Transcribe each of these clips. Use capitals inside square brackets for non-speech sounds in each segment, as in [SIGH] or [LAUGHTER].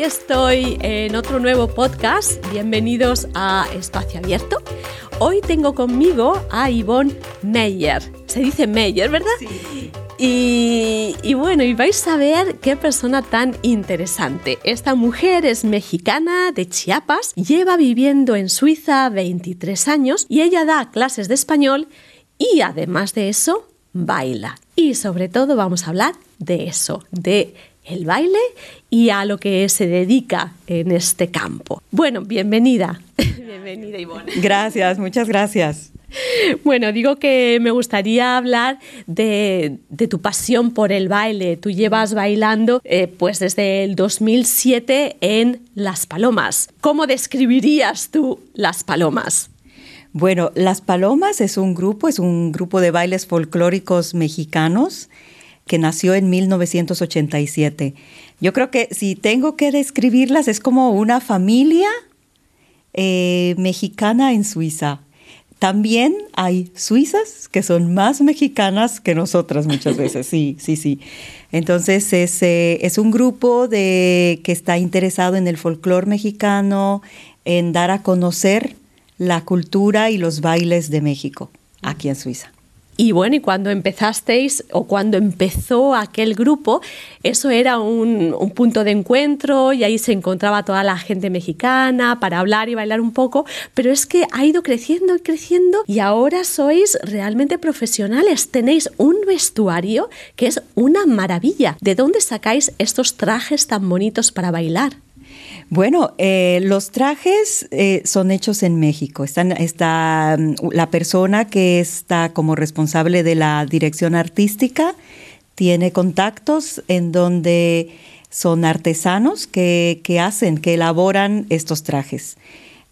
Hoy estoy en otro nuevo podcast. Bienvenidos a Espacio Abierto. Hoy tengo conmigo a Yvonne Meyer. Se dice Meyer, ¿verdad? Sí. Y, y, bueno, y vais a ver qué persona tan interesante. Esta mujer es mexicana de Chiapas, lleva viviendo en Suiza 23 años y ella da clases de español y además de eso, baila. Y sobre todo vamos a hablar de eso, de el baile y a lo que se dedica en este campo. Bueno, bienvenida. [LAUGHS] bienvenida, Ivonne. Gracias, muchas gracias. Bueno, digo que me gustaría hablar de, de, tu pasión por el baile. Tú llevas bailando eh, pues desde el 2007 en Las Palomas. ¿Cómo describirías tú Las Palomas? Bueno, Las Palomas es un grupo, es un grupo de bailes folclóricos mexicanos que nació en 1987. Yo creo que si tengo que describirlas es como una familia eh, mexicana en Suiza. También hay suizas que son más mexicanas que nosotras muchas veces, sí, sí, sí. Entonces es, eh, es un grupo de, que está interesado en el folclore mexicano, en dar a conocer la cultura y los bailes de México aquí en Suiza. Y bueno, y cuando empezasteis o cuando empezó aquel grupo, eso era un, un, punto de encuentro y ahí se encontraba toda la gente mexicana para hablar y bailar un poco, pero es que ha ido creciendo y creciendo y ahora sois realmente profesionales. Tenéis un vestuario que es una maravilla. ¿De dónde sacáis estos trajes tan bonitos para bailar? Bueno, eh, los trajes eh, son hechos en México. Están, está la persona que está como responsable de la dirección artística, tiene contactos en donde son artesanos que, que hacen, que elaboran estos trajes.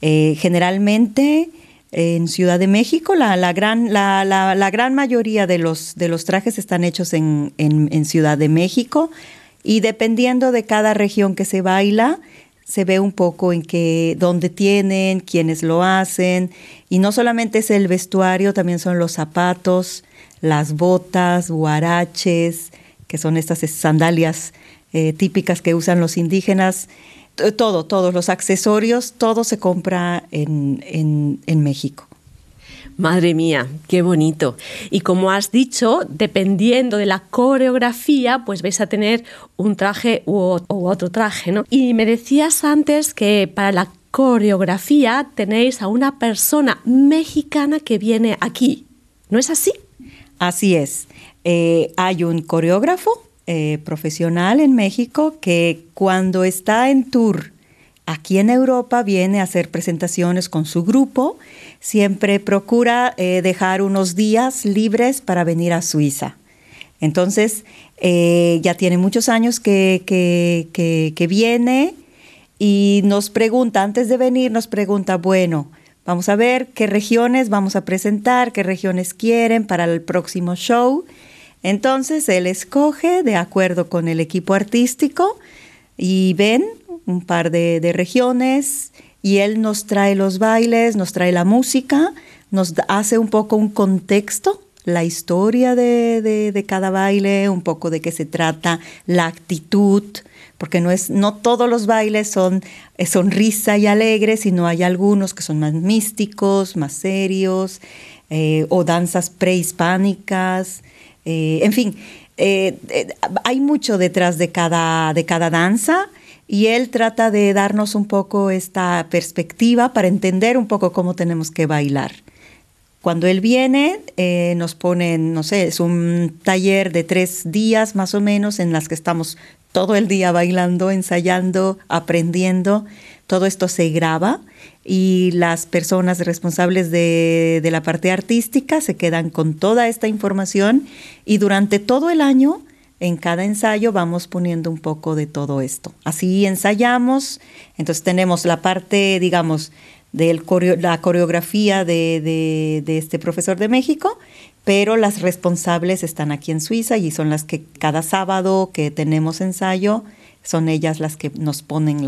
Eh, generalmente en Ciudad de México la, la gran, la, la, gran, mayoría de los, de los trajes están hechos en, en Ciudad de México y dependiendo de cada región que se baila, se ve un poco en que dónde tienen, quiénes lo hacen, y no solamente es el vestuario, también son los zapatos, las botas, guaraches, que son estas sandalias eh, típicas que usan los indígenas, todo, todos los accesorios, todo se compra en, en, en México. Madre mía, qué bonito. Y como has dicho, dependiendo de la coreografía, pues vais a tener un traje u, otro traje, ¿no? Y me decías antes que para la coreografía tenéis a una persona mexicana que viene aquí. ¿No es así? Así es. Eh, hay un coreógrafo eh, profesional en México que cuando está en tour aquí en Europa viene a hacer presentaciones con su grupo siempre procura eh, dejar unos días libres para venir a Suiza. Entonces, eh, ya tiene muchos años que, que, que, que, viene y nos pregunta, antes de venir, nos pregunta, bueno, vamos a ver qué regiones vamos a presentar, qué regiones quieren para el próximo show. Entonces, él escoge de acuerdo con el equipo artístico y ven un par de, de regiones y él nos trae los bailes, nos trae la música, nos hace un poco un contexto, la historia de, de, cada baile, un poco de qué se trata, la actitud, porque no, es, no todos los bailes son sonrisa y alegre, sino hay algunos que son más místicos, más serios, eh, o danzas prehispánicas, eh, en fin, eh, hay mucho detrás de cada, de cada danza y él trata de darnos un poco esta perspectiva para entender un poco cómo tenemos que bailar. Cuando él viene, eh, nos ponen, no sé, es un taller de tres días más o menos en las que estamos todo el día bailando, ensayando, aprendiendo. Todo esto se graba y las personas responsables de, de la parte artística se quedan con toda esta información y durante todo el año en cada ensayo vamos poniendo un poco de todo esto. Así ensayamos, entonces tenemos la parte, digamos, de la coreografía de, este profesor de México, pero las responsables están aquí en Suiza y son las que cada sábado que tenemos ensayo, son ellas las que nos ponen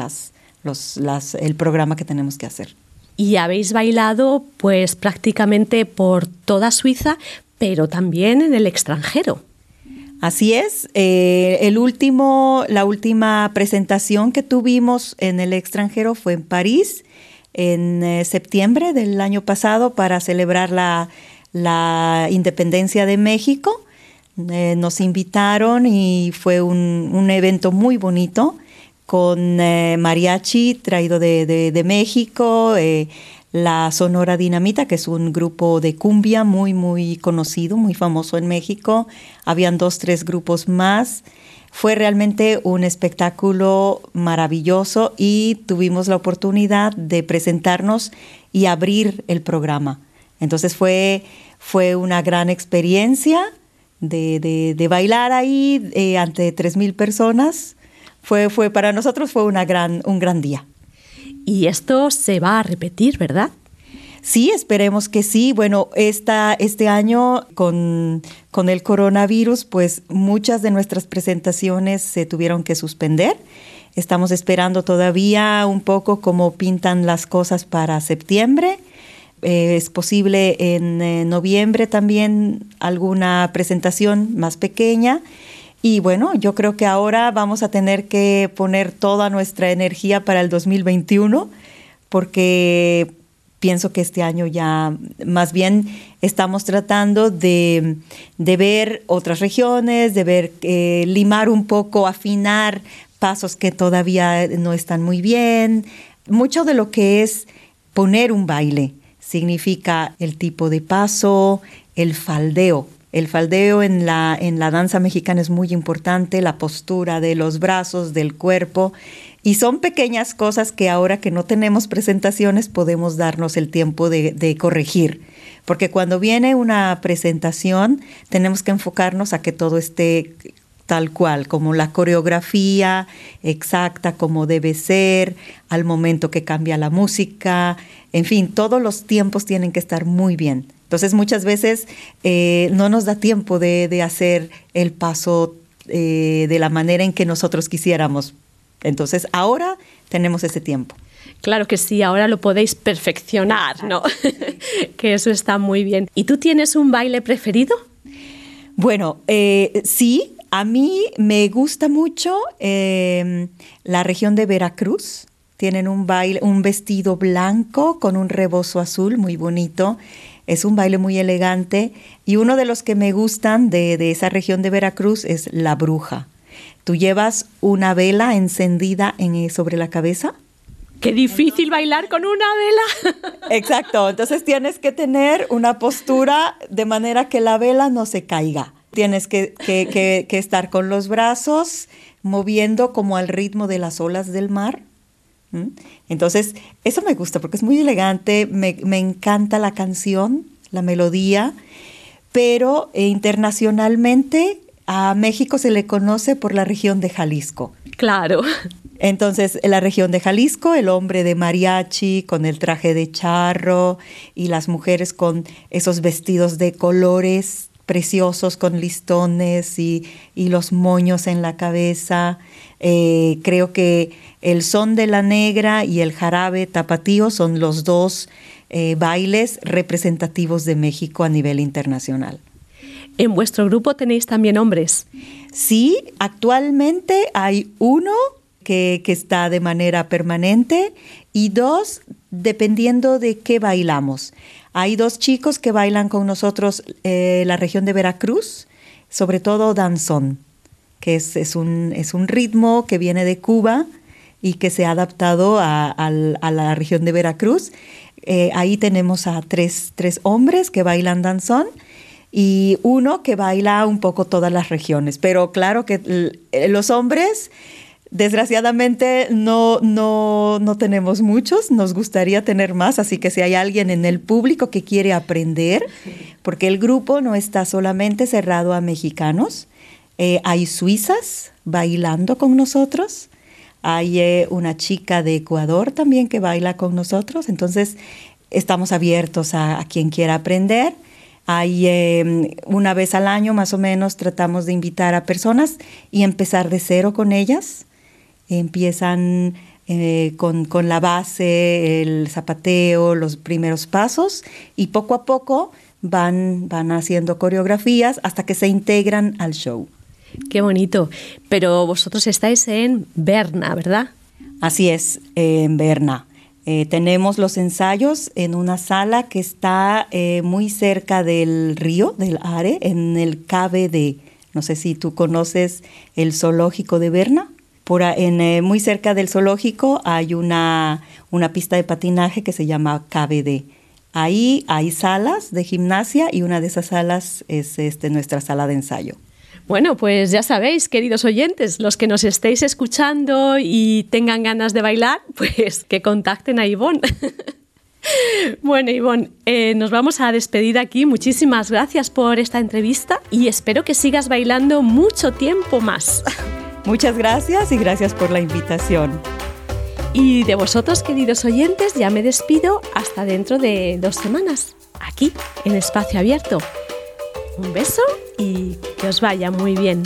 el programa que tenemos que hacer. Y habéis bailado pues prácticamente por toda Suiza, pero también en el extranjero. Así es. Eh, el último, la última presentación que tuvimos en el extranjero fue en París en eh, septiembre del año pasado para celebrar la, independencia de México. Eh, nos invitaron y fue un, evento muy bonito con mariachi traído de México la Sonora Dinamita, que es un grupo de cumbia muy, muy conocido, muy famoso en México. Habían dos, tres grupos más. Fue realmente un espectáculo maravilloso y tuvimos la oportunidad de presentarnos y abrir el programa. Entonces fue, fue una gran experiencia de, bailar ahí eh, ante 3.000 personas. Fue, fue, para nosotros fue una gran, un gran día. Y esto se va a repetir, ¿verdad? Sí, esperemos que sí. Bueno, esta, este año con, con, el coronavirus, pues muchas de nuestras presentaciones se tuvieron que suspender. Estamos esperando todavía un poco cómo pintan las cosas para septiembre. Eh, es posible en eh, noviembre también alguna presentación más pequeña. Y bueno, yo creo que ahora vamos a tener que poner toda nuestra energía para el 2021 porque pienso que este año ya más bien estamos tratando de, ver otras regiones, de ver, eh, limar un poco, afinar pasos que todavía no están muy bien. Mucho de lo que es poner un baile significa el tipo de paso, el faldeo, el faldeo en la, en la danza mexicana es muy importante, la postura de los brazos, del cuerpo, y son pequeñas cosas que ahora que no tenemos presentaciones podemos darnos el tiempo de, de corregir. Porque cuando viene una presentación tenemos que enfocarnos a que todo esté tal cual, como la coreografía exacta, como debe ser, al momento que cambia la música, en fin, todos los tiempos tienen que estar muy bien. Entonces muchas veces eh, no nos da tiempo de, hacer el paso eh, de la manera en que nosotros quisiéramos. Entonces ahora tenemos ese tiempo. Claro que sí, ahora lo podéis perfeccionar, ¿no? [LAUGHS] que eso está muy bien. ¿Y tú tienes un baile preferido? Bueno, eh, sí, a mí me gusta mucho la región de Veracruz. Tienen un baile, un vestido blanco con un rebozo azul muy bonito. Es un baile muy elegante y uno de los que me gustan de, esa región de Veracruz es la bruja. Tú llevas una vela encendida en, eh, sobre la cabeza. Qué difícil bailar con una vela. [LAUGHS] Exacto, entonces tienes que tener una postura de manera que la vela no se caiga. Tienes que, que estar con los brazos moviendo como al ritmo de las olas del mar entonces, eso me gusta porque es muy elegante, me, encanta la canción, la melodía, pero eh, internacionalmente a México se le conoce por la región de Jalisco. Claro. Entonces, en la región de Jalisco, el hombre de mariachi con el traje de charro y las mujeres con esos vestidos de colores preciosos con listones y, los moños en la cabeza. Eh, creo que el son de la negra y el jarabe tapatío son los dos eh, bailes representativos de México a nivel internacional. ¿En vuestro grupo tenéis también hombres? Sí, actualmente hay uno que, que, está de manera permanente y dos dependiendo de qué bailamos. Hay dos chicos que bailan con nosotros eh, la región de Veracruz, sobre todo danzón, que es, un, es un ritmo que viene de Cuba y que se ha adaptado a, la región de Veracruz. Eh, ahí tenemos a tres, tres hombres que bailan danzón y uno que baila un poco todas las regiones. Pero claro que los hombres Desgraciadamente no, no, no tenemos muchos, nos gustaría tener más, así que si hay alguien en el público que quiere aprender, porque el grupo no está solamente cerrado a mexicanos, eh, hay suizas bailando con nosotros, hay eh, una chica de Ecuador también que baila con nosotros, entonces estamos abiertos a, quien quiera aprender. Hay em, una vez al año más o menos tratamos de invitar a personas y empezar de cero con ellas empiezan eh, con, la base, el zapateo, los primeros pasos y poco a poco van, van haciendo coreografías hasta que se integran al show. Qué bonito. Pero vosotros estáis en Berna, ¿verdad? Así es, en Berna. Eh, tenemos los ensayos en una sala que está eh, muy cerca del río, del Are, en el KBD. No sé si tú conoces el zoológico de Berna. En, eh, muy cerca del zoológico hay una, una pista de patinaje que se llama KBD. Ahí hay salas de gimnasia y una de esas salas es este, nuestra sala de ensayo. Bueno, pues ya sabéis, queridos oyentes, los que nos estéis escuchando y tengan ganas de bailar, [LAUGHS] pues que contacten a Ivonne. [LAUGHS] Bueno, Ivonne, eh, nos vamos a despedir aquí. Muchísimas gracias por esta entrevista y espero que sigas bailando mucho tiempo más. [LAUGHS] Muchas gracias y gracias por la invitación. Y de vosotros, queridos oyentes, ya me despido hasta dentro de dos semanas, aquí, en Espacio Abierto. Un beso y que os vaya muy bien.